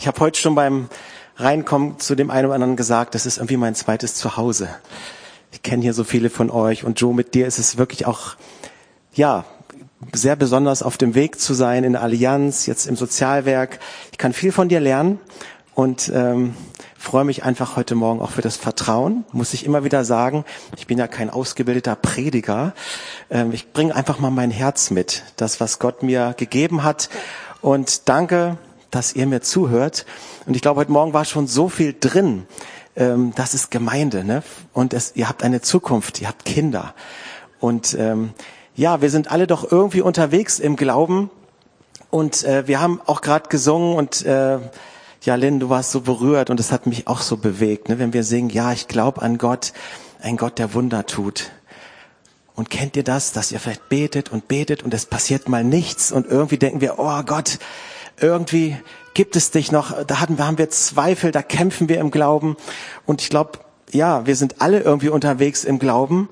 Ich habe heute schon beim Reinkommen zu dem einen oder anderen gesagt, das ist irgendwie mein zweites Zuhause. Ich kenne hier so viele von euch und Joe, mit dir ist es wirklich auch, ja, sehr besonders auf dem Weg zu sein in der Allianz, jetzt im Sozialwerk. Ich kann viel von dir lernen und ähm, freue mich einfach heute Morgen auch für das Vertrauen. Muss ich immer wieder sagen, ich bin ja kein ausgebildeter Prediger. Ähm, ich bringe einfach mal mein Herz mit, das, was Gott mir gegeben hat. Und danke, dass ihr mir zuhört. Und ich glaube, heute Morgen war schon so viel drin. Ähm, das ist Gemeinde, ne? Und es, ihr habt eine Zukunft, ihr habt Kinder. Und ähm, ja, wir sind alle doch irgendwie unterwegs im Glauben. Und äh, wir haben auch gerade gesungen und äh, ja, Lynn, du warst so berührt und es hat mich auch so bewegt, ne? wenn wir singen, ja, ich glaube an Gott, ein Gott, der Wunder tut. Und kennt ihr das, dass ihr vielleicht betet und betet und es passiert mal nichts und irgendwie denken wir, oh Gott, irgendwie gibt es dich noch, da hatten, haben wir Zweifel, da kämpfen wir im Glauben. Und ich glaube, ja, wir sind alle irgendwie unterwegs im Glauben.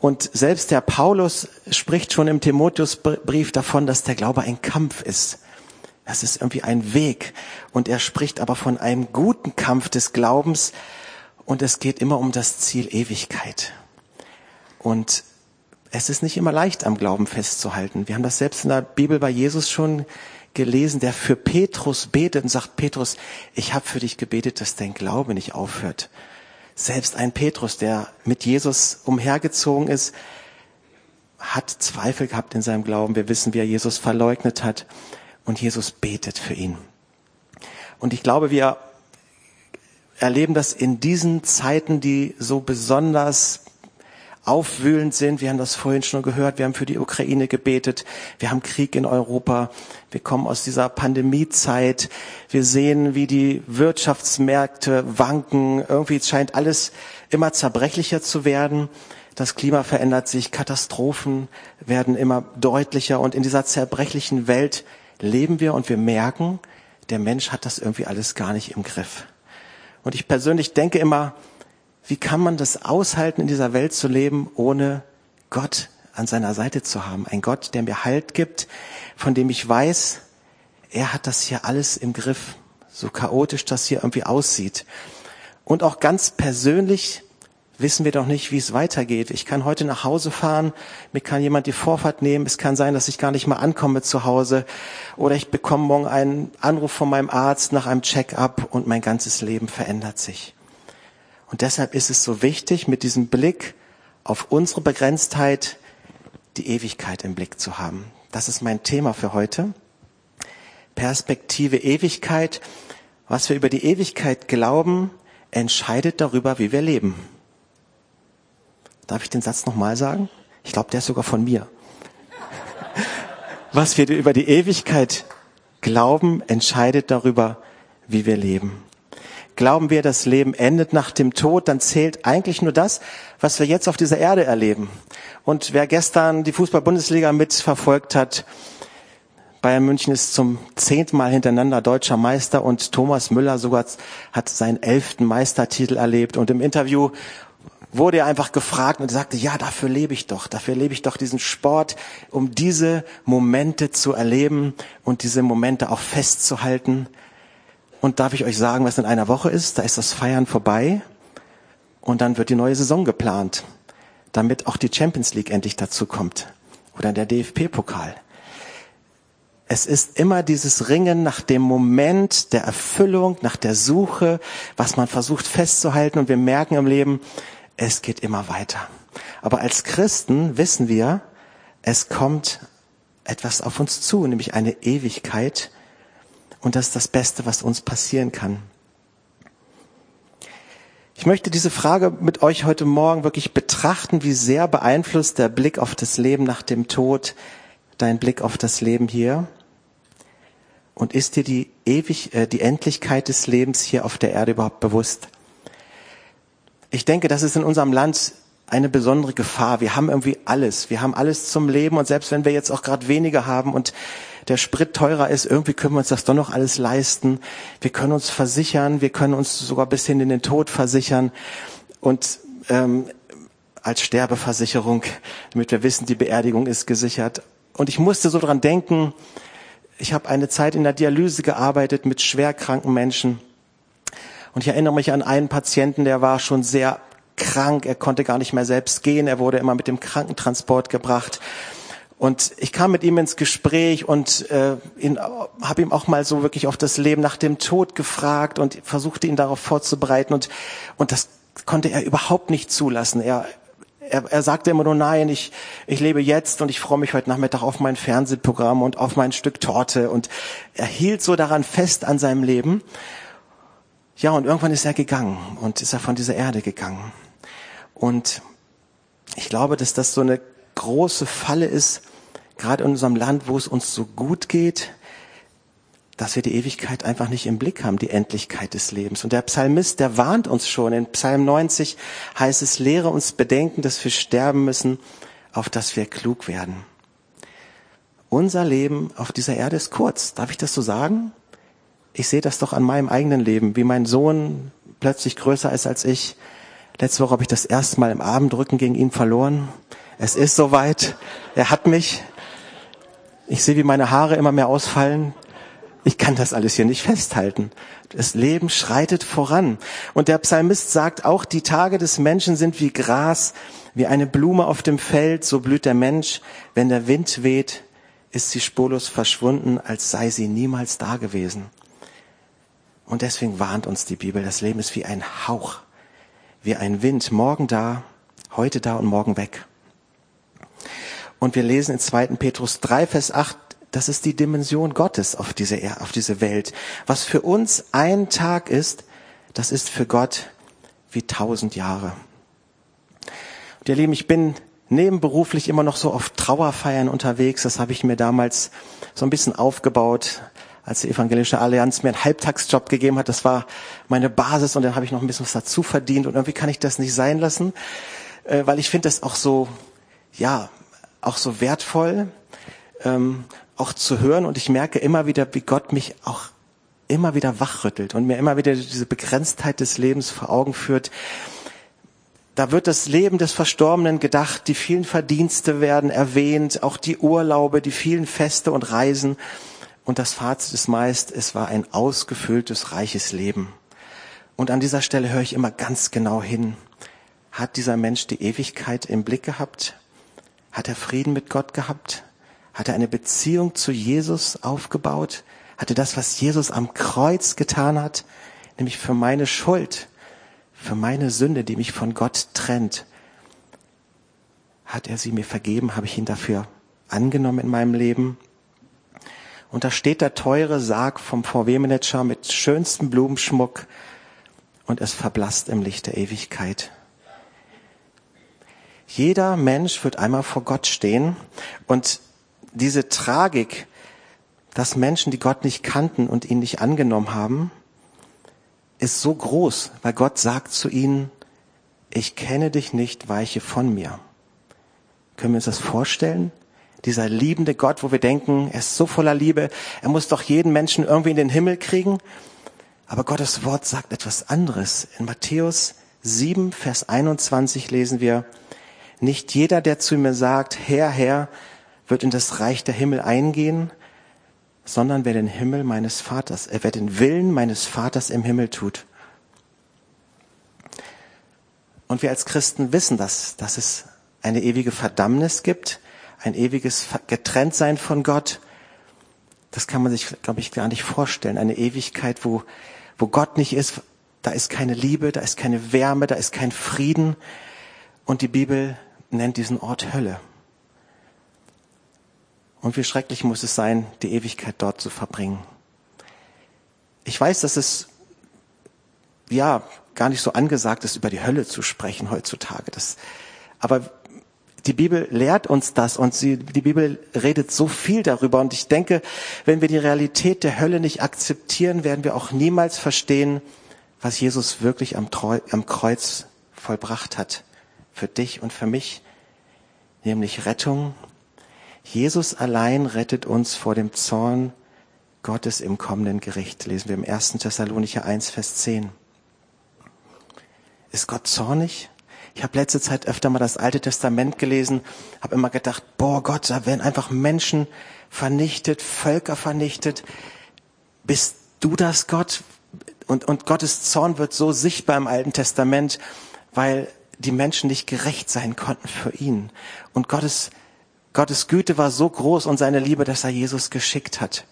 Und selbst der Paulus spricht schon im Timotheusbrief davon, dass der Glaube ein Kampf ist. Das ist irgendwie ein Weg. Und er spricht aber von einem guten Kampf des Glaubens. Und es geht immer um das Ziel Ewigkeit. Und es ist nicht immer leicht, am Glauben festzuhalten. Wir haben das selbst in der Bibel bei Jesus schon gelesen, der für Petrus betet und sagt, Petrus, ich habe für dich gebetet, dass dein Glaube nicht aufhört. Selbst ein Petrus, der mit Jesus umhergezogen ist, hat Zweifel gehabt in seinem Glauben. Wir wissen, wie er Jesus verleugnet hat. Und Jesus betet für ihn. Und ich glaube, wir erleben das in diesen Zeiten, die so besonders aufwühlend sind. Wir haben das vorhin schon gehört. Wir haben für die Ukraine gebetet. Wir haben Krieg in Europa. Wir kommen aus dieser Pandemiezeit. Wir sehen, wie die Wirtschaftsmärkte wanken. Irgendwie scheint alles immer zerbrechlicher zu werden. Das Klima verändert sich. Katastrophen werden immer deutlicher. Und in dieser zerbrechlichen Welt leben wir und wir merken, der Mensch hat das irgendwie alles gar nicht im Griff. Und ich persönlich denke immer, wie kann man das aushalten, in dieser Welt zu leben, ohne Gott an seiner Seite zu haben? Ein Gott, der mir Halt gibt, von dem ich weiß, er hat das hier alles im Griff, so chaotisch das hier irgendwie aussieht. Und auch ganz persönlich wissen wir doch nicht, wie es weitergeht. Ich kann heute nach Hause fahren, mir kann jemand die Vorfahrt nehmen, es kann sein, dass ich gar nicht mal ankomme zu Hause oder ich bekomme morgen einen Anruf von meinem Arzt nach einem Check-up und mein ganzes Leben verändert sich. Und deshalb ist es so wichtig, mit diesem Blick auf unsere Begrenztheit die Ewigkeit im Blick zu haben. Das ist mein Thema für heute. Perspektive Ewigkeit. Was wir über die Ewigkeit glauben, entscheidet darüber, wie wir leben. Darf ich den Satz nochmal sagen? Ich glaube, der ist sogar von mir. Was wir über die Ewigkeit glauben, entscheidet darüber, wie wir leben glauben wir, das Leben endet nach dem Tod, dann zählt eigentlich nur das, was wir jetzt auf dieser Erde erleben. Und wer gestern die Fußball-Bundesliga mitverfolgt hat, Bayern München ist zum zehnten Mal hintereinander deutscher Meister und Thomas Müller sogar hat seinen elften Meistertitel erlebt. Und im Interview wurde er einfach gefragt und sagte, ja, dafür lebe ich doch, dafür lebe ich doch diesen Sport, um diese Momente zu erleben und diese Momente auch festzuhalten. Und darf ich euch sagen, was in einer Woche ist? Da ist das Feiern vorbei und dann wird die neue Saison geplant, damit auch die Champions League endlich dazu kommt oder der DFP-Pokal. Es ist immer dieses Ringen nach dem Moment der Erfüllung, nach der Suche, was man versucht festzuhalten und wir merken im Leben, es geht immer weiter. Aber als Christen wissen wir, es kommt etwas auf uns zu, nämlich eine Ewigkeit, und das ist das Beste, was uns passieren kann. Ich möchte diese Frage mit euch heute Morgen wirklich betrachten, wie sehr beeinflusst der Blick auf das Leben nach dem Tod dein Blick auf das Leben hier? Und ist dir die ewig, äh, die Endlichkeit des Lebens hier auf der Erde überhaupt bewusst? Ich denke, das ist in unserem Land eine besondere Gefahr. Wir haben irgendwie alles. Wir haben alles zum Leben und selbst wenn wir jetzt auch gerade weniger haben und der Sprit teurer ist, irgendwie können wir uns das doch noch alles leisten. Wir können uns versichern, wir können uns sogar bis hin in den Tod versichern und ähm, als Sterbeversicherung, damit wir wissen, die Beerdigung ist gesichert. Und ich musste so dran denken, Ich habe eine Zeit in der Dialyse gearbeitet mit schwerkranken Menschen. Und ich erinnere mich an einen Patienten, der war schon sehr krank. Er konnte gar nicht mehr selbst gehen. Er wurde immer mit dem Krankentransport gebracht. Und ich kam mit ihm ins Gespräch und äh, habe ihm auch mal so wirklich auf das Leben nach dem Tod gefragt und versuchte ihn darauf vorzubereiten. Und, und das konnte er überhaupt nicht zulassen. Er, er, er sagte immer nur, nein, ich, ich lebe jetzt und ich freue mich heute Nachmittag auf mein Fernsehprogramm und auf mein Stück Torte. Und er hielt so daran fest an seinem Leben. Ja, und irgendwann ist er gegangen und ist er von dieser Erde gegangen. Und ich glaube, dass das so eine große Falle ist, gerade in unserem Land, wo es uns so gut geht, dass wir die Ewigkeit einfach nicht im Blick haben, die Endlichkeit des Lebens. Und der Psalmist, der warnt uns schon. In Psalm 90 heißt es, lehre uns bedenken, dass wir sterben müssen, auf dass wir klug werden. Unser Leben auf dieser Erde ist kurz. Darf ich das so sagen? Ich sehe das doch an meinem eigenen Leben, wie mein Sohn plötzlich größer ist als ich. Letzte Woche habe ich das erste Mal im Abendrücken gegen ihn verloren. Es ist soweit. Er hat mich. Ich sehe, wie meine Haare immer mehr ausfallen. Ich kann das alles hier nicht festhalten. Das Leben schreitet voran. Und der Psalmist sagt auch, die Tage des Menschen sind wie Gras, wie eine Blume auf dem Feld, so blüht der Mensch. Wenn der Wind weht, ist sie spurlos verschwunden, als sei sie niemals da gewesen. Und deswegen warnt uns die Bibel, das Leben ist wie ein Hauch, wie ein Wind, morgen da, heute da und morgen weg. Und wir lesen in 2. Petrus 3, Vers 8, das ist die Dimension Gottes auf diese, auf diese Welt. Was für uns ein Tag ist, das ist für Gott wie tausend Jahre. Und ihr Lieben, ich bin nebenberuflich immer noch so auf Trauerfeiern unterwegs. Das habe ich mir damals so ein bisschen aufgebaut, als die Evangelische Allianz mir einen Halbtagsjob gegeben hat. Das war meine Basis und dann habe ich noch ein bisschen was dazu verdient und irgendwie kann ich das nicht sein lassen, äh, weil ich finde das auch so, ja, auch so wertvoll, ähm, auch zu hören. Und ich merke immer wieder, wie Gott mich auch immer wieder wachrüttelt und mir immer wieder diese Begrenztheit des Lebens vor Augen führt. Da wird das Leben des Verstorbenen gedacht, die vielen Verdienste werden erwähnt, auch die Urlaube, die vielen Feste und Reisen. Und das Fazit ist meist, es war ein ausgefülltes, reiches Leben. Und an dieser Stelle höre ich immer ganz genau hin. Hat dieser Mensch die Ewigkeit im Blick gehabt? Hat er Frieden mit Gott gehabt? Hat er eine Beziehung zu Jesus aufgebaut? Hat er das, was Jesus am Kreuz getan hat, nämlich für meine Schuld, für meine Sünde, die mich von Gott trennt, hat er sie mir vergeben? Habe ich ihn dafür angenommen in meinem Leben? Und da steht der teure Sarg vom VW-Manager mit schönstem Blumenschmuck und es verblasst im Licht der Ewigkeit. Jeder Mensch wird einmal vor Gott stehen und diese Tragik, dass Menschen, die Gott nicht kannten und ihn nicht angenommen haben, ist so groß, weil Gott sagt zu ihnen, ich kenne dich nicht, weiche von mir. Können wir uns das vorstellen? Dieser liebende Gott, wo wir denken, er ist so voller Liebe, er muss doch jeden Menschen irgendwie in den Himmel kriegen. Aber Gottes Wort sagt etwas anderes. In Matthäus 7, Vers 21 lesen wir, nicht jeder, der zu mir sagt, Herr, Herr, wird in das Reich der Himmel eingehen, sondern wer den Himmel meines Vaters, er äh, wer den Willen meines Vaters im Himmel tut. Und wir als Christen wissen das, dass es eine ewige Verdammnis gibt, ein ewiges Getrenntsein von Gott. Das kann man sich, glaube ich, gar nicht vorstellen. Eine Ewigkeit, wo, wo Gott nicht ist, da ist keine Liebe, da ist keine Wärme, da ist kein Frieden. Und die Bibel nennt diesen Ort Hölle. Und wie schrecklich muss es sein, die Ewigkeit dort zu verbringen. Ich weiß, dass es ja gar nicht so angesagt ist, über die Hölle zu sprechen heutzutage. Das, aber die Bibel lehrt uns das und sie, die Bibel redet so viel darüber. Und ich denke, wenn wir die Realität der Hölle nicht akzeptieren, werden wir auch niemals verstehen, was Jesus wirklich am, Kreuz vollbracht hat für dich und für mich, nämlich Rettung. Jesus allein rettet uns vor dem Zorn Gottes im kommenden Gericht, lesen wir im 1. Thessalonicher 1, Vers 10. Ist Gott zornig? Ich habe letzte Zeit öfter mal das Alte Testament gelesen, habe immer gedacht, boah Gott, da werden einfach Menschen vernichtet, Völker vernichtet. Bist du das Gott? Und, und Gottes Zorn wird so sichtbar im Alten Testament, weil die Menschen nicht gerecht sein konnten für ihn. Und Gottes, Gottes Güte war so groß und seine Liebe, dass er Jesus geschickt hat.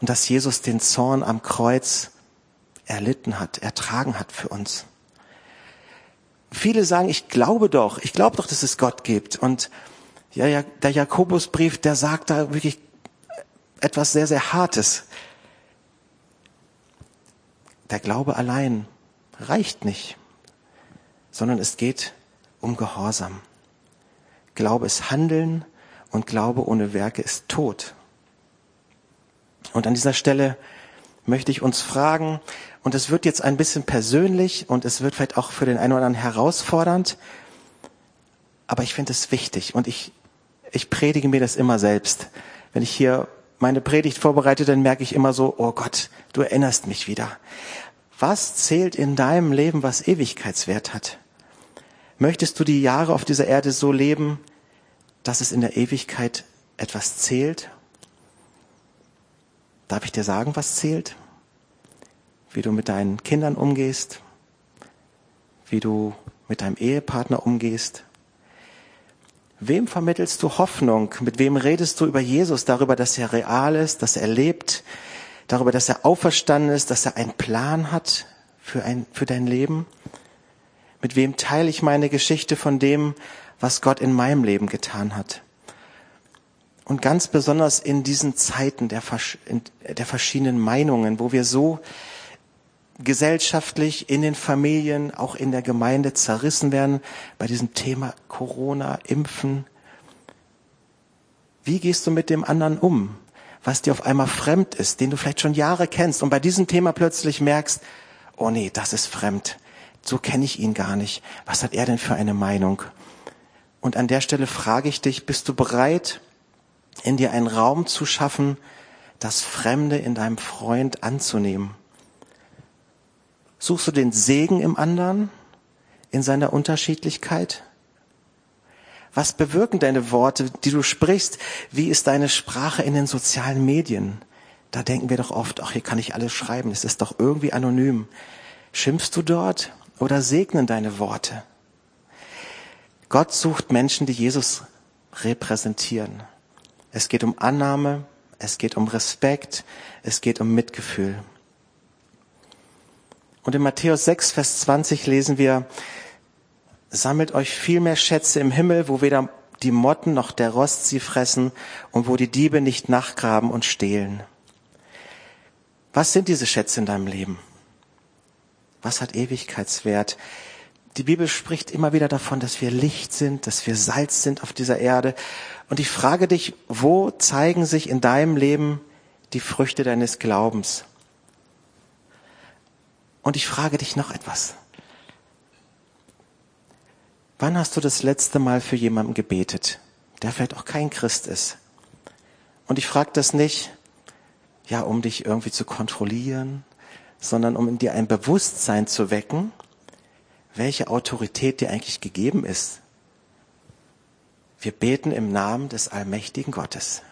Und dass Jesus den Zorn am Kreuz erlitten hat, ertragen hat für uns. Viele sagen, ich glaube doch, ich glaube doch, dass es Gott gibt. Und ja, der Jakobusbrief, der sagt da wirklich etwas sehr, sehr Hartes. Der Glaube allein reicht nicht sondern es geht um Gehorsam. Glaube ist Handeln und Glaube ohne Werke ist Tod. Und an dieser Stelle möchte ich uns fragen, und es wird jetzt ein bisschen persönlich und es wird vielleicht auch für den einen oder anderen herausfordernd, aber ich finde es wichtig und ich, ich predige mir das immer selbst. Wenn ich hier meine Predigt vorbereite, dann merke ich immer so, oh Gott, du erinnerst mich wieder. Was zählt in deinem Leben, was Ewigkeitswert hat? Möchtest du die Jahre auf dieser Erde so leben, dass es in der Ewigkeit etwas zählt? Darf ich dir sagen, was zählt? Wie du mit deinen Kindern umgehst, wie du mit deinem Ehepartner umgehst. Wem vermittelst du Hoffnung? Mit wem redest du über Jesus, darüber, dass er real ist, dass er lebt, darüber, dass er auferstanden ist, dass er einen Plan hat für, ein, für dein Leben? Mit wem teile ich meine Geschichte von dem, was Gott in meinem Leben getan hat? Und ganz besonders in diesen Zeiten der, der verschiedenen Meinungen, wo wir so gesellschaftlich, in den Familien, auch in der Gemeinde zerrissen werden bei diesem Thema Corona, Impfen. Wie gehst du mit dem anderen um, was dir auf einmal fremd ist, den du vielleicht schon Jahre kennst und bei diesem Thema plötzlich merkst, oh nee, das ist fremd so kenne ich ihn gar nicht. Was hat er denn für eine Meinung? Und an der Stelle frage ich dich, bist du bereit, in dir einen Raum zu schaffen, das Fremde in deinem Freund anzunehmen? Suchst du den Segen im anderen, in seiner Unterschiedlichkeit? Was bewirken deine Worte, die du sprichst? Wie ist deine Sprache in den sozialen Medien? Da denken wir doch oft, ach, hier kann ich alles schreiben, es ist doch irgendwie anonym. Schimpfst du dort? Oder segnen deine Worte. Gott sucht Menschen, die Jesus repräsentieren. Es geht um Annahme, es geht um Respekt, es geht um Mitgefühl. Und in Matthäus 6, Vers 20 lesen wir, sammelt euch viel mehr Schätze im Himmel, wo weder die Motten noch der Rost sie fressen und wo die Diebe nicht nachgraben und stehlen. Was sind diese Schätze in deinem Leben? Was hat Ewigkeitswert? Die Bibel spricht immer wieder davon, dass wir Licht sind, dass wir Salz sind auf dieser Erde. Und ich frage dich, wo zeigen sich in deinem Leben die Früchte deines Glaubens? Und ich frage dich noch etwas. Wann hast du das letzte Mal für jemanden gebetet, der vielleicht auch kein Christ ist? Und ich frage das nicht, ja, um dich irgendwie zu kontrollieren sondern um in dir ein Bewusstsein zu wecken, welche Autorität dir eigentlich gegeben ist. Wir beten im Namen des allmächtigen Gottes.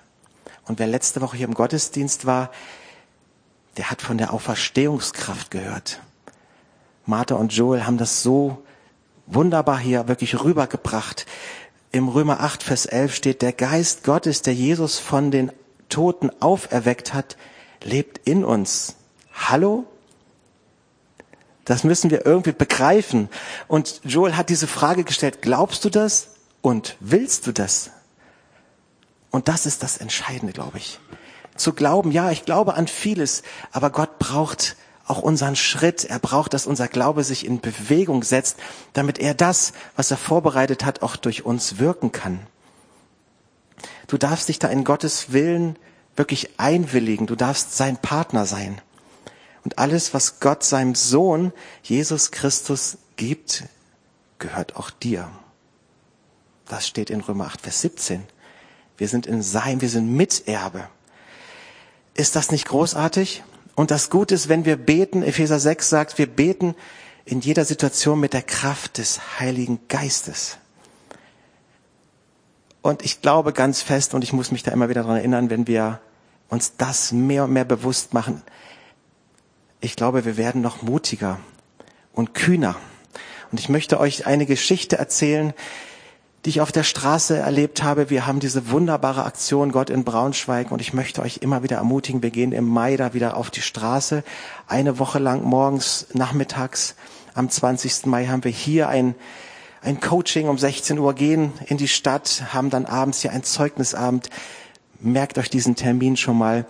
Und wer letzte Woche hier im Gottesdienst war, der hat von der Auferstehungskraft gehört. Martha und Joel haben das so wunderbar hier wirklich rübergebracht. Im Römer 8, Vers 11 steht, der Geist Gottes, der Jesus von den Toten auferweckt hat, lebt in uns. Hallo? Das müssen wir irgendwie begreifen. Und Joel hat diese Frage gestellt, glaubst du das und willst du das? Und das ist das Entscheidende, glaube ich. Zu glauben, ja, ich glaube an vieles, aber Gott braucht auch unseren Schritt. Er braucht, dass unser Glaube sich in Bewegung setzt, damit er das, was er vorbereitet hat, auch durch uns wirken kann. Du darfst dich da in Gottes Willen wirklich einwilligen. Du darfst sein Partner sein. Und alles, was Gott seinem Sohn Jesus Christus gibt, gehört auch dir. Das steht in Römer 8, Vers 17. Wir sind in sein, wir sind Miterbe. Ist das nicht großartig? Und das Gute ist, wenn wir beten, Epheser 6 sagt, wir beten in jeder Situation mit der Kraft des Heiligen Geistes. Und ich glaube ganz fest, und ich muss mich da immer wieder dran erinnern, wenn wir uns das mehr und mehr bewusst machen, ich glaube, wir werden noch mutiger und kühner. Und ich möchte euch eine Geschichte erzählen, die ich auf der Straße erlebt habe. Wir haben diese wunderbare Aktion Gott in Braunschweig und ich möchte euch immer wieder ermutigen, wir gehen im Mai da wieder auf die Straße. Eine Woche lang morgens, nachmittags, am 20. Mai haben wir hier ein, ein Coaching um 16 Uhr, gehen in die Stadt, haben dann abends hier ein Zeugnisabend. Merkt euch diesen Termin schon mal.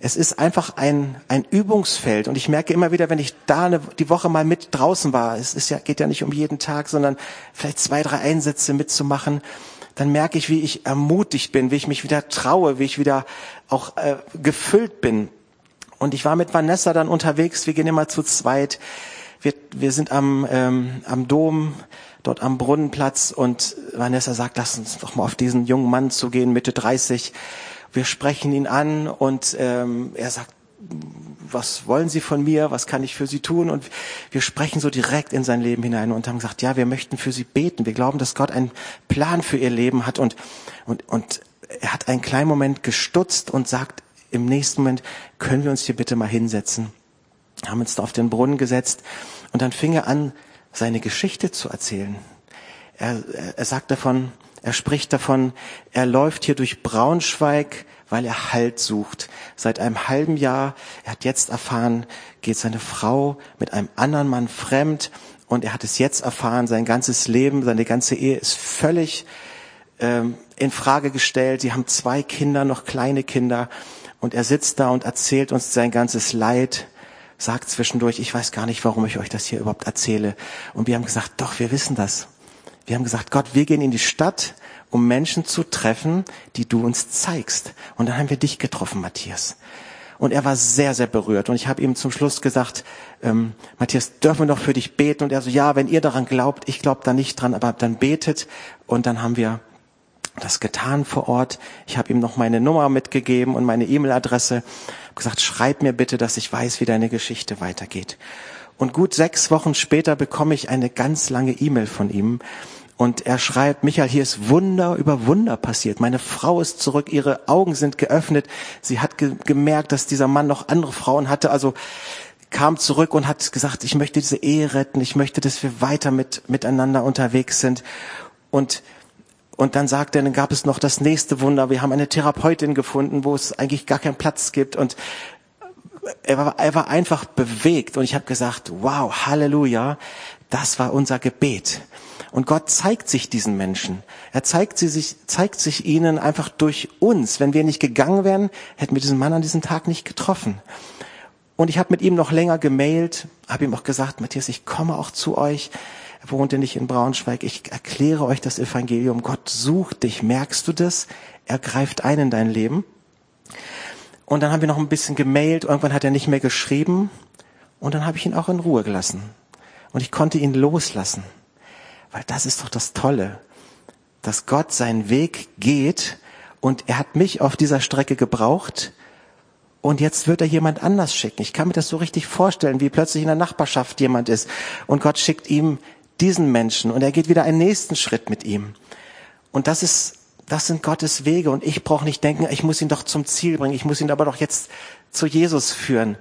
Es ist einfach ein, ein Übungsfeld. Und ich merke immer wieder, wenn ich da eine, die Woche mal mit draußen war, es ist ja, geht ja nicht um jeden Tag, sondern vielleicht zwei, drei Einsätze mitzumachen, dann merke ich, wie ich ermutigt bin, wie ich mich wieder traue, wie ich wieder auch äh, gefüllt bin. Und ich war mit Vanessa dann unterwegs, wir gehen immer zu zweit. Wir, wir sind am, ähm, am Dom, dort am Brunnenplatz und Vanessa sagt, lass uns doch mal auf diesen jungen Mann zugehen, Mitte 30 wir sprechen ihn an und ähm, er sagt, was wollen Sie von mir? Was kann ich für Sie tun? Und wir sprechen so direkt in sein Leben hinein und haben gesagt, ja, wir möchten für Sie beten. Wir glauben, dass Gott einen Plan für Ihr Leben hat. Und, und, und er hat einen kleinen Moment gestutzt und sagt im nächsten Moment, können wir uns hier bitte mal hinsetzen? Haben uns da auf den Brunnen gesetzt und dann fing er an, seine Geschichte zu erzählen. Er, er sagt davon, er spricht davon, er läuft hier durch Braunschweig, weil er Halt sucht. Seit einem halben Jahr, er hat jetzt erfahren, geht seine Frau mit einem anderen Mann fremd und er hat es jetzt erfahren, sein ganzes Leben, seine ganze Ehe ist völlig ähm, in Frage gestellt. Sie haben zwei Kinder, noch kleine Kinder und er sitzt da und erzählt uns sein ganzes Leid sagt zwischendurch, ich weiß gar nicht, warum ich euch das hier überhaupt erzähle. Und wir haben gesagt, doch, wir wissen das. Wir haben gesagt, Gott, wir gehen in die Stadt, um Menschen zu treffen, die du uns zeigst. Und dann haben wir dich getroffen, Matthias. Und er war sehr, sehr berührt. Und ich habe ihm zum Schluss gesagt, ähm, Matthias, dürfen wir noch für dich beten? Und er so, ja, wenn ihr daran glaubt, ich glaube da nicht dran, aber dann betet. Und dann haben wir das getan vor Ort. Ich habe ihm noch meine Nummer mitgegeben und meine E-Mail-Adresse. gesagt, schreib mir bitte, dass ich weiß, wie deine Geschichte weitergeht. Und gut sechs Wochen später bekomme ich eine ganz lange E-Mail von ihm. Und er schreibt, Michael, hier ist Wunder über Wunder passiert. Meine Frau ist zurück, ihre Augen sind geöffnet. Sie hat ge gemerkt, dass dieser Mann noch andere Frauen hatte. Also kam zurück und hat gesagt, ich möchte diese Ehe retten. Ich möchte, dass wir weiter mit, miteinander unterwegs sind. Und und dann sagt er, dann gab es noch das nächste Wunder. Wir haben eine Therapeutin gefunden, wo es eigentlich gar keinen Platz gibt. Und er war, er war einfach bewegt und ich habe gesagt, wow, Halleluja, das war unser Gebet. Und Gott zeigt sich diesen Menschen. Er zeigt, sie sich, zeigt sich ihnen einfach durch uns. Wenn wir nicht gegangen wären, hätten wir diesen Mann an diesem Tag nicht getroffen. Und ich habe mit ihm noch länger gemailt, habe ihm auch gesagt, Matthias, ich komme auch zu euch. Er wohnte nicht in Braunschweig. Ich erkläre euch das Evangelium. Gott sucht dich. Merkst du das? Er greift ein in dein Leben. Und dann haben wir noch ein bisschen gemailt. Irgendwann hat er nicht mehr geschrieben. Und dann habe ich ihn auch in Ruhe gelassen. Und ich konnte ihn loslassen. Weil das ist doch das Tolle, dass Gott seinen Weg geht und er hat mich auf dieser Strecke gebraucht und jetzt wird er jemand anders schicken. Ich kann mir das so richtig vorstellen, wie plötzlich in der Nachbarschaft jemand ist und Gott schickt ihm diesen Menschen und er geht wieder einen nächsten Schritt mit ihm. Und das ist das sind Gottes Wege und ich brauche nicht denken, ich muss ihn doch zum Ziel bringen, ich muss ihn aber doch jetzt zu Jesus führen.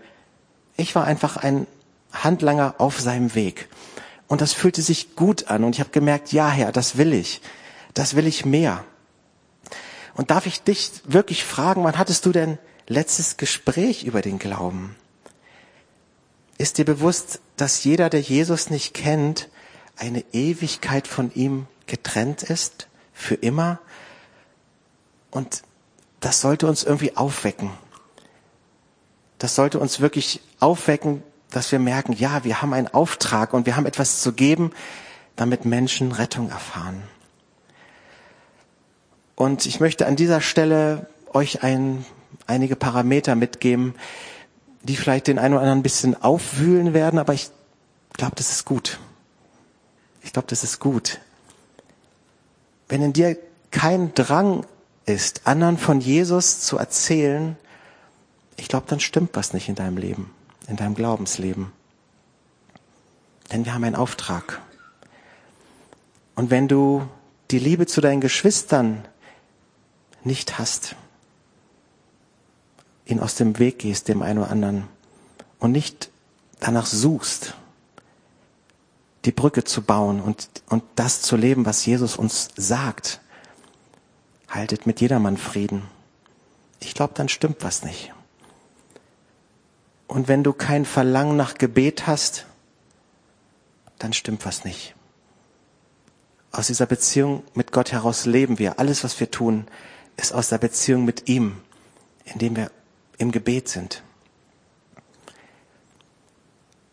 Ich war einfach ein Handlanger auf seinem Weg. Und das fühlte sich gut an und ich habe gemerkt, ja Herr, das will ich. Das will ich mehr. Und darf ich dich wirklich fragen, wann hattest du denn letztes Gespräch über den Glauben? Ist dir bewusst, dass jeder, der Jesus nicht kennt, eine Ewigkeit von ihm getrennt ist? Für immer? Und das sollte uns irgendwie aufwecken. Das sollte uns wirklich aufwecken, dass wir merken, ja, wir haben einen Auftrag und wir haben etwas zu geben, damit Menschen Rettung erfahren. Und ich möchte an dieser Stelle euch ein, einige Parameter mitgeben, die vielleicht den einen oder anderen ein bisschen aufwühlen werden, aber ich glaube, das ist gut. Ich glaube, das ist gut. Wenn in dir kein Drang ist, anderen von Jesus zu erzählen, ich glaube, dann stimmt was nicht in deinem Leben, in deinem Glaubensleben. Denn wir haben einen Auftrag. Und wenn du die Liebe zu deinen Geschwistern nicht hast, ihn aus dem Weg gehst, dem einen oder anderen, und nicht danach suchst, die Brücke zu bauen und, und das zu leben, was Jesus uns sagt, haltet mit jedermann Frieden. Ich glaube, dann stimmt was nicht. Und wenn du kein Verlangen nach Gebet hast, dann stimmt was nicht. Aus dieser Beziehung mit Gott heraus leben wir. Alles, was wir tun, ist aus der Beziehung mit ihm, indem wir im Gebet sind.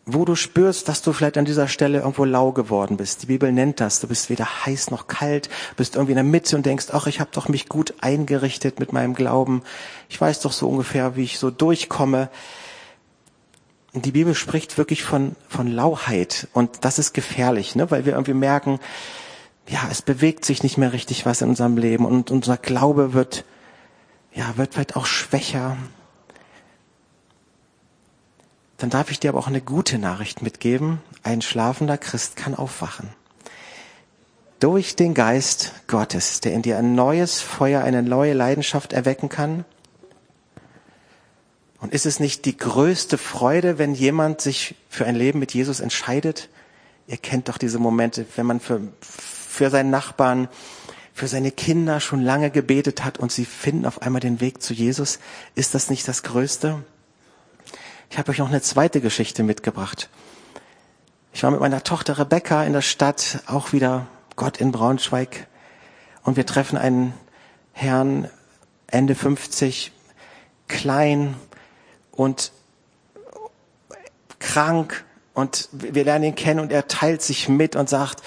Wo du spürst, dass du vielleicht an dieser Stelle irgendwo lau geworden bist. Die Bibel nennt das. Du bist weder heiß noch kalt, bist irgendwie in der Mitte und denkst, ach, ich habe doch mich gut eingerichtet mit meinem Glauben. Ich weiß doch so ungefähr, wie ich so durchkomme. Die Bibel spricht wirklich von, von Lauheit. Und das ist gefährlich, ne? weil wir irgendwie merken, ja, es bewegt sich nicht mehr richtig was in unserem Leben und unser Glaube wird, ja, wird vielleicht auch schwächer. Dann darf ich dir aber auch eine gute Nachricht mitgeben. Ein schlafender Christ kann aufwachen. Durch den Geist Gottes, der in dir ein neues Feuer, eine neue Leidenschaft erwecken kann, und ist es nicht die größte Freude, wenn jemand sich für ein Leben mit Jesus entscheidet? Ihr kennt doch diese Momente, wenn man für, für seinen Nachbarn, für seine Kinder schon lange gebetet hat und sie finden auf einmal den Weg zu Jesus. Ist das nicht das Größte? Ich habe euch noch eine zweite Geschichte mitgebracht. Ich war mit meiner Tochter Rebecca in der Stadt, auch wieder Gott in Braunschweig. Und wir treffen einen Herrn, Ende 50, klein, und krank und wir lernen ihn kennen und er teilt sich mit und sagt,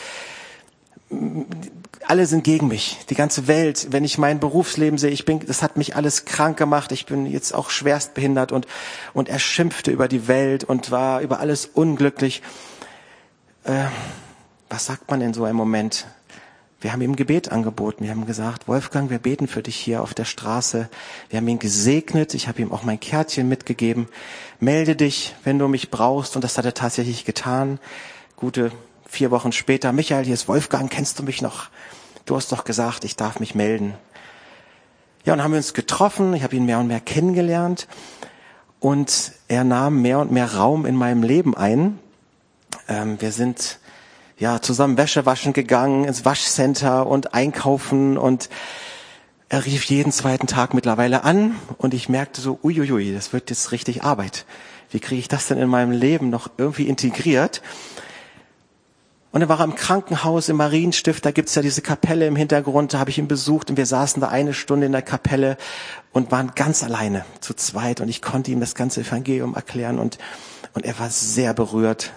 alle sind gegen mich, die ganze Welt. Wenn ich mein Berufsleben sehe, ich bin, das hat mich alles krank gemacht. Ich bin jetzt auch schwerst behindert und und er schimpfte über die Welt und war über alles unglücklich. Äh, was sagt man in so einem Moment? Wir haben ihm Gebet angeboten. Wir haben gesagt, Wolfgang, wir beten für dich hier auf der Straße. Wir haben ihn gesegnet. Ich habe ihm auch mein Kärtchen mitgegeben. Melde dich, wenn du mich brauchst. Und das hat er tatsächlich getan. Gute vier Wochen später. Michael, hier ist Wolfgang. Kennst du mich noch? Du hast doch gesagt, ich darf mich melden. Ja, und haben wir uns getroffen. Ich habe ihn mehr und mehr kennengelernt. Und er nahm mehr und mehr Raum in meinem Leben ein. Ähm, wir sind ja, zusammen Wäsche waschen gegangen, ins Waschcenter und einkaufen und er rief jeden zweiten Tag mittlerweile an und ich merkte so, uiuiui, das wird jetzt richtig Arbeit. Wie kriege ich das denn in meinem Leben noch irgendwie integriert? Und dann war er im Krankenhaus im Marienstift, da gibt's ja diese Kapelle im Hintergrund, da habe ich ihn besucht und wir saßen da eine Stunde in der Kapelle und waren ganz alleine, zu zweit und ich konnte ihm das ganze Evangelium erklären und, und er war sehr berührt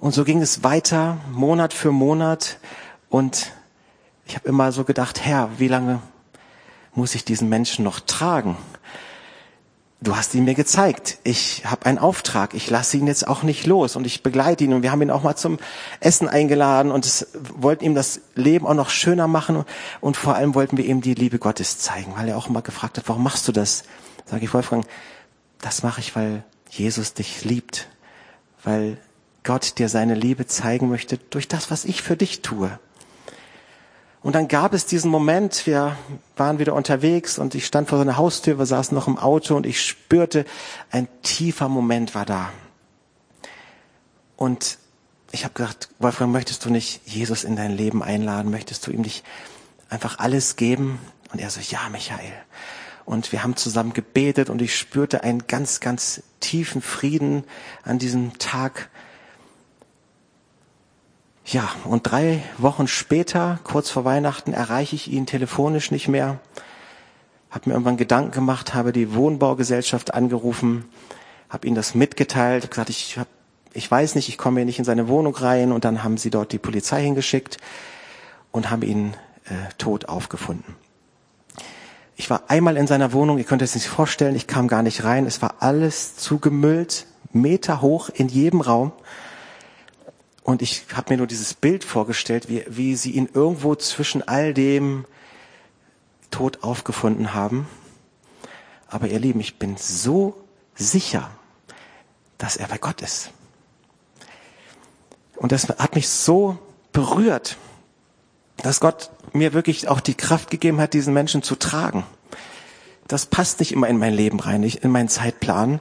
und so ging es weiter, Monat für Monat. Und ich habe immer so gedacht, Herr, wie lange muss ich diesen Menschen noch tragen? Du hast ihn mir gezeigt. Ich habe einen Auftrag. Ich lasse ihn jetzt auch nicht los und ich begleite ihn. Und wir haben ihn auch mal zum Essen eingeladen und es, wollten ihm das Leben auch noch schöner machen. Und vor allem wollten wir ihm die Liebe Gottes zeigen, weil er auch immer gefragt hat, warum machst du das? Sage ich Wolfgang, das mache ich, weil Jesus dich liebt, weil Gott dir seine Liebe zeigen möchte durch das, was ich für dich tue. Und dann gab es diesen Moment, wir waren wieder unterwegs und ich stand vor seiner Haustür, wir saßen noch im Auto und ich spürte, ein tiefer Moment war da. Und ich habe gedacht, Wolfgang, möchtest du nicht Jesus in dein Leben einladen? Möchtest du ihm nicht einfach alles geben? Und er so, ja, Michael. Und wir haben zusammen gebetet und ich spürte einen ganz, ganz tiefen Frieden an diesem Tag. Ja, und drei Wochen später, kurz vor Weihnachten, erreiche ich ihn telefonisch nicht mehr. Hab mir irgendwann Gedanken gemacht, habe die Wohnbaugesellschaft angerufen, habe ihnen das mitgeteilt, gesagt, ich, hab, ich weiß nicht, ich komme hier nicht in seine Wohnung rein. Und dann haben sie dort die Polizei hingeschickt und haben ihn äh, tot aufgefunden. Ich war einmal in seiner Wohnung, ihr könnt es sich vorstellen, ich kam gar nicht rein. Es war alles zugemüllt, Meter hoch in jedem Raum. Und ich habe mir nur dieses Bild vorgestellt, wie, wie sie ihn irgendwo zwischen all dem tot aufgefunden haben. Aber ihr Lieben, ich bin so sicher, dass er bei Gott ist. Und das hat mich so berührt, dass Gott mir wirklich auch die Kraft gegeben hat, diesen Menschen zu tragen. Das passt nicht immer in mein Leben rein, nicht in meinen Zeitplan.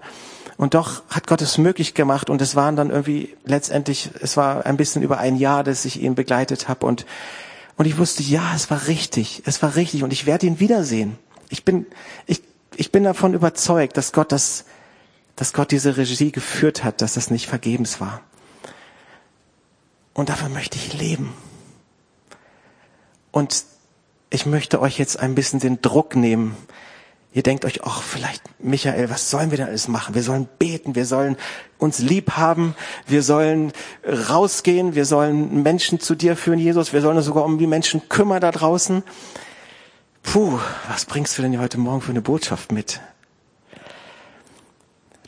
Und doch hat Gott es möglich gemacht und es waren dann irgendwie letztendlich, es war ein bisschen über ein Jahr, dass ich ihn begleitet habe und und ich wusste, ja, es war richtig, es war richtig und ich werde ihn wiedersehen. Ich bin ich ich bin davon überzeugt, dass Gott das dass Gott diese Regie geführt hat, dass das nicht vergebens war. Und dafür möchte ich leben. Und ich möchte euch jetzt ein bisschen den Druck nehmen. Ihr denkt euch, ach, vielleicht, Michael, was sollen wir denn alles machen? Wir sollen beten, wir sollen uns lieb haben, wir sollen rausgehen, wir sollen Menschen zu dir führen, Jesus, wir sollen uns sogar um die Menschen kümmern da draußen. Puh, was bringst du denn heute Morgen für eine Botschaft mit?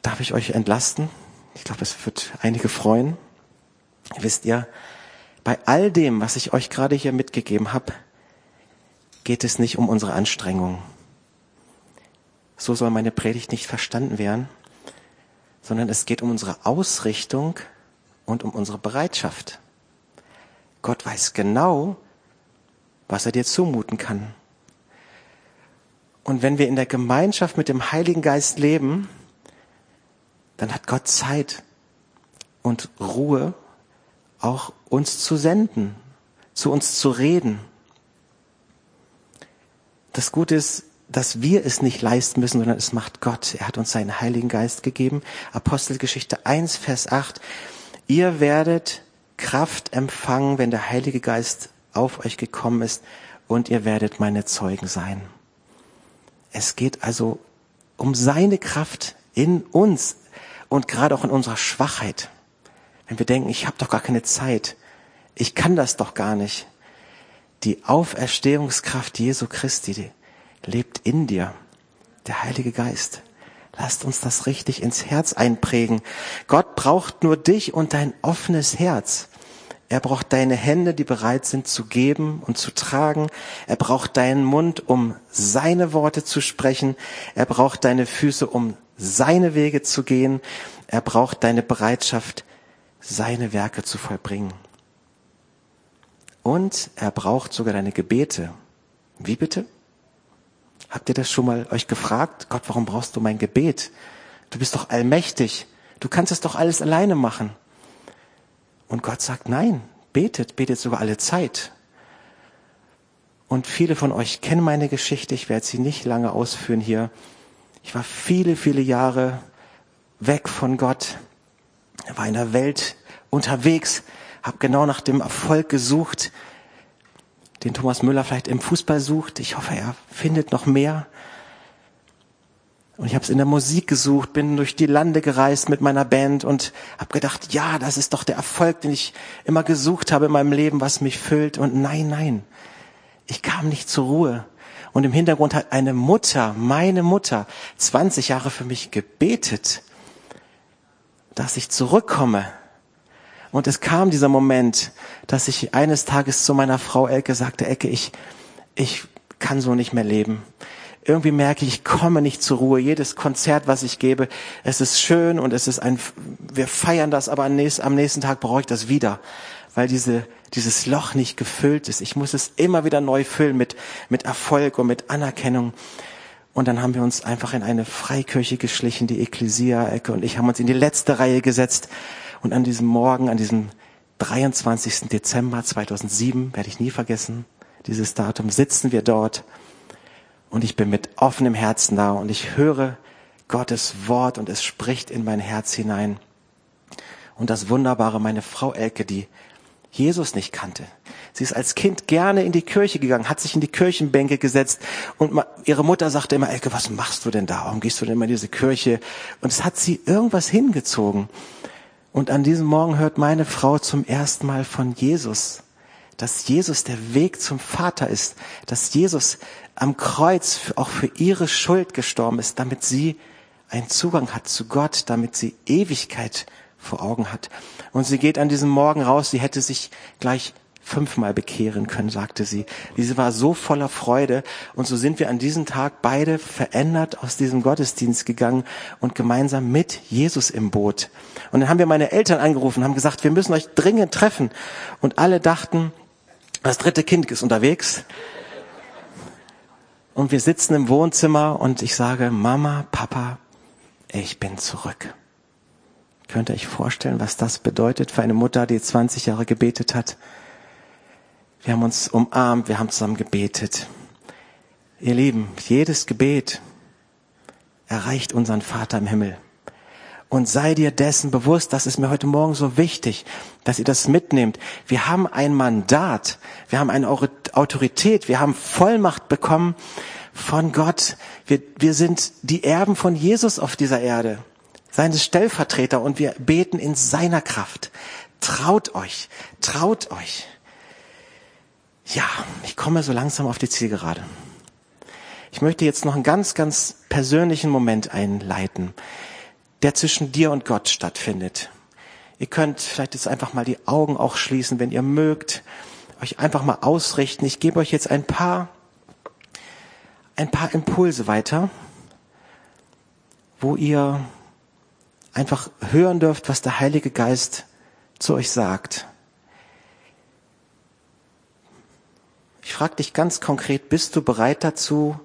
Darf ich euch entlasten? Ich glaube, es wird einige freuen. Wisst ihr, bei all dem, was ich euch gerade hier mitgegeben habe, geht es nicht um unsere Anstrengungen. So soll meine Predigt nicht verstanden werden, sondern es geht um unsere Ausrichtung und um unsere Bereitschaft. Gott weiß genau, was er dir zumuten kann. Und wenn wir in der Gemeinschaft mit dem Heiligen Geist leben, dann hat Gott Zeit und Ruhe, auch uns zu senden, zu uns zu reden. Das Gute ist, dass wir es nicht leisten müssen, sondern es macht Gott. Er hat uns seinen Heiligen Geist gegeben. Apostelgeschichte 1, Vers 8. Ihr werdet Kraft empfangen, wenn der Heilige Geist auf euch gekommen ist und ihr werdet meine Zeugen sein. Es geht also um seine Kraft in uns, und gerade auch in unserer Schwachheit, wenn wir denken, ich habe doch gar keine Zeit, ich kann das doch gar nicht. Die Auferstehungskraft Jesu Christi lebt in dir, der Heilige Geist. Lasst uns das richtig ins Herz einprägen. Gott braucht nur dich und dein offenes Herz. Er braucht deine Hände, die bereit sind zu geben und zu tragen. Er braucht deinen Mund, um seine Worte zu sprechen. Er braucht deine Füße, um seine Wege zu gehen. Er braucht deine Bereitschaft, seine Werke zu vollbringen. Und er braucht sogar deine Gebete. Wie bitte? Habt ihr das schon mal euch gefragt? Gott, warum brauchst du mein Gebet? Du bist doch allmächtig. Du kannst es doch alles alleine machen. Und Gott sagt, nein, betet, betet sogar alle Zeit. Und viele von euch kennen meine Geschichte. Ich werde sie nicht lange ausführen hier. Ich war viele, viele Jahre weg von Gott, war in der Welt unterwegs, habe genau nach dem Erfolg gesucht, den Thomas Müller vielleicht im Fußball sucht. Ich hoffe, er findet noch mehr. Und ich habe es in der Musik gesucht, bin durch die Lande gereist mit meiner Band und habe gedacht, ja, das ist doch der Erfolg, den ich immer gesucht habe in meinem Leben, was mich füllt. Und nein, nein, ich kam nicht zur Ruhe. Und im Hintergrund hat eine Mutter, meine Mutter, 20 Jahre für mich gebetet, dass ich zurückkomme. Und es kam dieser Moment, dass ich eines Tages zu meiner Frau Elke sagte, Elke, ich, ich kann so nicht mehr leben. Irgendwie merke ich, ich komme nicht zur Ruhe. Jedes Konzert, was ich gebe, es ist schön und es ist ein, wir feiern das, aber am nächsten, am nächsten Tag brauche ich das wieder weil diese, dieses Loch nicht gefüllt ist. Ich muss es immer wieder neu füllen mit, mit Erfolg und mit Anerkennung. Und dann haben wir uns einfach in eine Freikirche geschlichen, die Ekklesia-Ecke, und ich haben uns in die letzte Reihe gesetzt. Und an diesem Morgen, an diesem 23. Dezember 2007, werde ich nie vergessen, dieses Datum, sitzen wir dort. Und ich bin mit offenem Herzen da und ich höre Gottes Wort und es spricht in mein Herz hinein. Und das Wunderbare, meine Frau Elke, die Jesus nicht kannte. Sie ist als Kind gerne in die Kirche gegangen, hat sich in die Kirchenbänke gesetzt und ihre Mutter sagte immer, Elke, was machst du denn da? Warum gehst du denn immer in diese Kirche? Und es hat sie irgendwas hingezogen. Und an diesem Morgen hört meine Frau zum ersten Mal von Jesus, dass Jesus der Weg zum Vater ist, dass Jesus am Kreuz auch für ihre Schuld gestorben ist, damit sie einen Zugang hat zu Gott, damit sie Ewigkeit vor Augen hat. Und sie geht an diesem Morgen raus, sie hätte sich gleich fünfmal bekehren können, sagte sie. Diese war so voller Freude. Und so sind wir an diesem Tag beide verändert aus diesem Gottesdienst gegangen und gemeinsam mit Jesus im Boot. Und dann haben wir meine Eltern angerufen, haben gesagt, wir müssen euch dringend treffen. Und alle dachten, das dritte Kind ist unterwegs. Und wir sitzen im Wohnzimmer und ich sage, Mama, Papa, ich bin zurück. Könnt ihr euch vorstellen, was das bedeutet für eine Mutter, die 20 Jahre gebetet hat? Wir haben uns umarmt, wir haben zusammen gebetet. Ihr Lieben, jedes Gebet erreicht unseren Vater im Himmel. Und sei dir dessen bewusst, das ist mir heute Morgen so wichtig, dass ihr das mitnehmt. Wir haben ein Mandat, wir haben eine Autorität, wir haben Vollmacht bekommen von Gott. Wir, wir sind die Erben von Jesus auf dieser Erde, seine Stellvertreter und wir beten in seiner Kraft. Traut euch, traut euch. Ja, ich komme so langsam auf die Zielgerade. Ich möchte jetzt noch einen ganz, ganz persönlichen Moment einleiten, der zwischen dir und Gott stattfindet. Ihr könnt vielleicht jetzt einfach mal die Augen auch schließen, wenn ihr mögt, euch einfach mal ausrichten. Ich gebe euch jetzt ein paar, ein paar Impulse weiter, wo ihr einfach hören dürft, was der Heilige Geist zu euch sagt. Ich frage dich ganz konkret, bist du bereit dazu?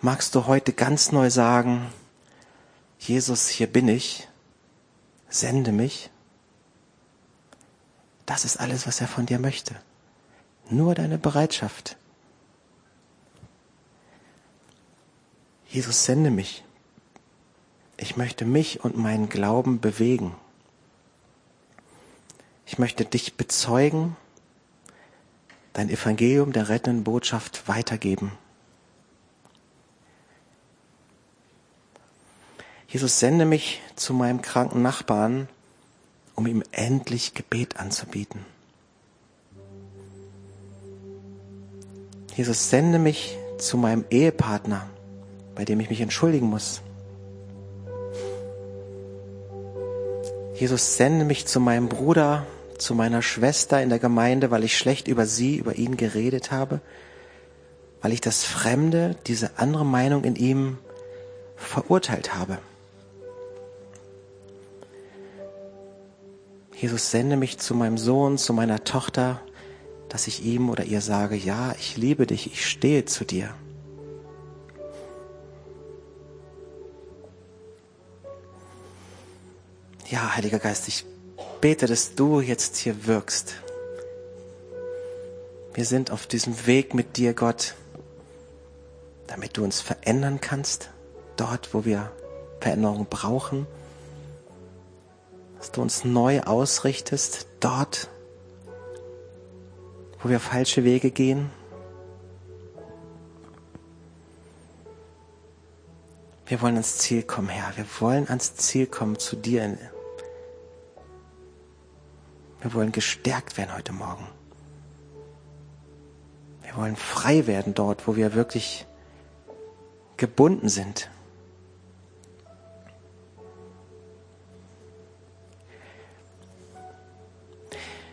Magst du heute ganz neu sagen, Jesus, hier bin ich, sende mich? Das ist alles, was er von dir möchte. Nur deine Bereitschaft. Jesus, sende mich. Ich möchte mich und meinen Glauben bewegen. Ich möchte dich bezeugen dein Evangelium der rettenden Botschaft weitergeben. Jesus, sende mich zu meinem kranken Nachbarn, um ihm endlich Gebet anzubieten. Jesus, sende mich zu meinem Ehepartner, bei dem ich mich entschuldigen muss. Jesus, sende mich zu meinem Bruder, zu meiner Schwester in der Gemeinde, weil ich schlecht über sie, über ihn geredet habe, weil ich das Fremde, diese andere Meinung in ihm verurteilt habe. Jesus, sende mich zu meinem Sohn, zu meiner Tochter, dass ich ihm oder ihr sage, ja, ich liebe dich, ich stehe zu dir. Ja, Heiliger Geist, ich bete, dass du jetzt hier wirkst. Wir sind auf diesem Weg mit dir, Gott, damit du uns verändern kannst, dort, wo wir Veränderung brauchen, dass du uns neu ausrichtest, dort, wo wir falsche Wege gehen. Wir wollen ans Ziel kommen, Herr. Wir wollen ans Ziel kommen zu dir wir wollen gestärkt werden heute Morgen. Wir wollen frei werden dort, wo wir wirklich gebunden sind.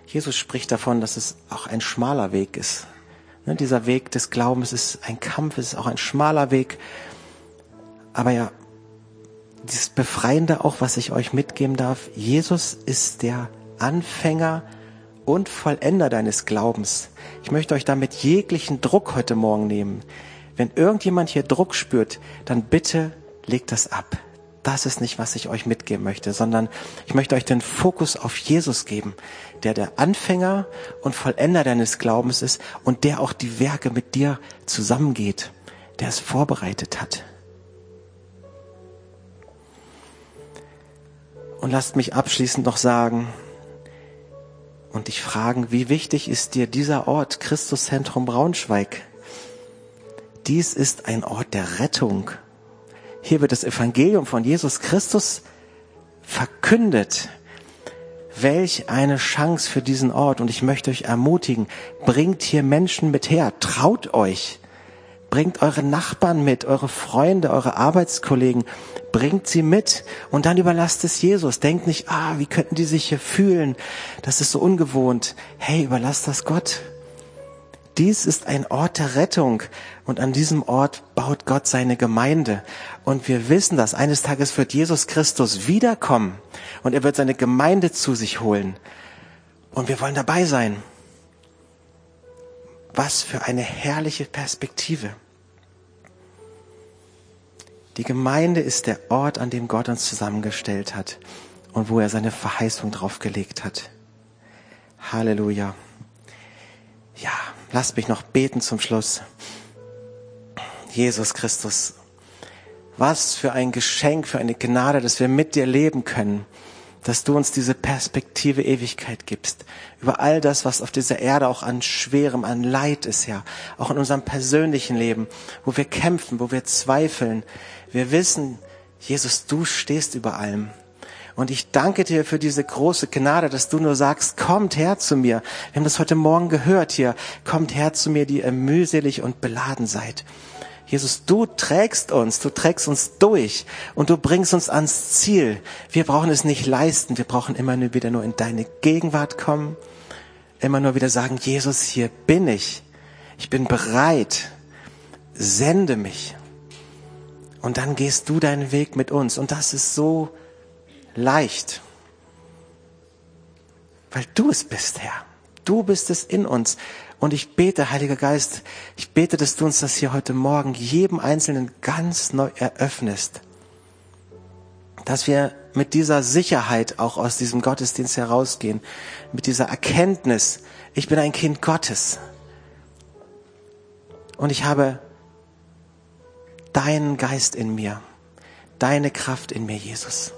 Jesus spricht davon, dass es auch ein schmaler Weg ist. Ne, dieser Weg des Glaubens ist ein Kampf, ist auch ein schmaler Weg. Aber ja, dieses Befreiende auch, was ich euch mitgeben darf, Jesus ist der Anfänger und Vollender deines Glaubens. Ich möchte euch damit jeglichen Druck heute Morgen nehmen. Wenn irgendjemand hier Druck spürt, dann bitte legt das ab. Das ist nicht, was ich euch mitgeben möchte, sondern ich möchte euch den Fokus auf Jesus geben, der der Anfänger und Vollender deines Glaubens ist und der auch die Werke mit dir zusammengeht, der es vorbereitet hat. Und lasst mich abschließend noch sagen, und dich fragen, wie wichtig ist dir dieser Ort, Christuszentrum Braunschweig? Dies ist ein Ort der Rettung. Hier wird das Evangelium von Jesus Christus verkündet. Welch eine Chance für diesen Ort. Und ich möchte euch ermutigen, bringt hier Menschen mit her, traut euch, Bringt eure Nachbarn mit, eure Freunde, eure Arbeitskollegen. Bringt sie mit und dann überlasst es Jesus. Denkt nicht, ah, wie könnten die sich hier fühlen? Das ist so ungewohnt. Hey, überlasst das Gott. Dies ist ein Ort der Rettung und an diesem Ort baut Gott seine Gemeinde. Und wir wissen das. Eines Tages wird Jesus Christus wiederkommen und er wird seine Gemeinde zu sich holen. Und wir wollen dabei sein. Was für eine herrliche Perspektive. Die Gemeinde ist der Ort, an dem Gott uns zusammengestellt hat und wo er seine Verheißung draufgelegt hat. Halleluja. Ja, lasst mich noch beten zum Schluss. Jesus Christus, was für ein Geschenk, für eine Gnade, dass wir mit dir leben können dass du uns diese Perspektive Ewigkeit gibst. Über all das, was auf dieser Erde auch an Schwerem, an Leid ist, ja. Auch in unserem persönlichen Leben, wo wir kämpfen, wo wir zweifeln. Wir wissen, Jesus, du stehst über allem. Und ich danke dir für diese große Gnade, dass du nur sagst, kommt her zu mir. Wir haben das heute Morgen gehört hier. Kommt her zu mir, die ihr mühselig und beladen seid. Jesus, du trägst uns, du trägst uns durch und du bringst uns ans Ziel. Wir brauchen es nicht leisten, wir brauchen immer nur wieder nur in deine Gegenwart kommen, immer nur wieder sagen, Jesus, hier bin ich, ich bin bereit, sende mich. Und dann gehst du deinen Weg mit uns und das ist so leicht, weil du es bist, Herr. Du bist es in uns. Und ich bete, Heiliger Geist, ich bete, dass du uns das hier heute Morgen jedem Einzelnen ganz neu eröffnest. Dass wir mit dieser Sicherheit auch aus diesem Gottesdienst herausgehen, mit dieser Erkenntnis, ich bin ein Kind Gottes. Und ich habe deinen Geist in mir, deine Kraft in mir, Jesus.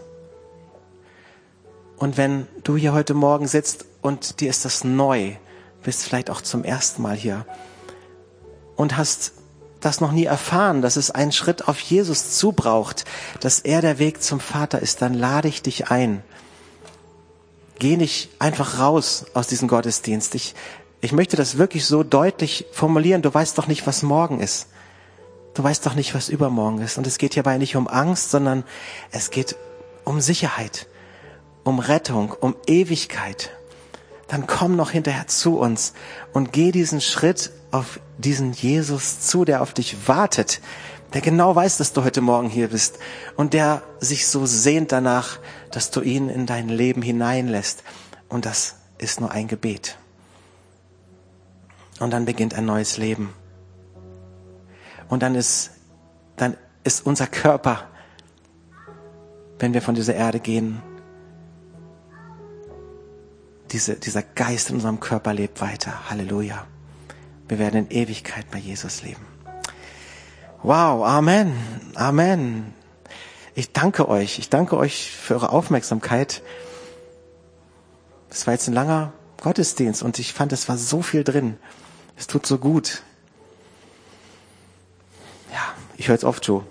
Und wenn du hier heute Morgen sitzt und dir ist das neu, bist vielleicht auch zum ersten Mal hier und hast das noch nie erfahren, dass es einen Schritt auf Jesus zubraucht, dass er der Weg zum Vater ist, dann lade ich dich ein. Geh nicht einfach raus aus diesem Gottesdienst. Ich, ich möchte das wirklich so deutlich formulieren. Du weißt doch nicht, was morgen ist. Du weißt doch nicht, was übermorgen ist. Und es geht hierbei nicht um Angst, sondern es geht um Sicherheit, um Rettung, um Ewigkeit dann komm noch hinterher zu uns und geh diesen Schritt auf diesen Jesus zu, der auf dich wartet, der genau weiß, dass du heute Morgen hier bist und der sich so sehnt danach, dass du ihn in dein Leben hineinlässt. Und das ist nur ein Gebet. Und dann beginnt ein neues Leben. Und dann ist, dann ist unser Körper, wenn wir von dieser Erde gehen, diese, dieser Geist in unserem Körper lebt weiter. Halleluja. Wir werden in Ewigkeit bei Jesus leben. Wow, Amen, Amen. Ich danke euch. Ich danke euch für eure Aufmerksamkeit. Es war jetzt ein langer Gottesdienst und ich fand, es war so viel drin. Es tut so gut. Ja, ich höre es oft so.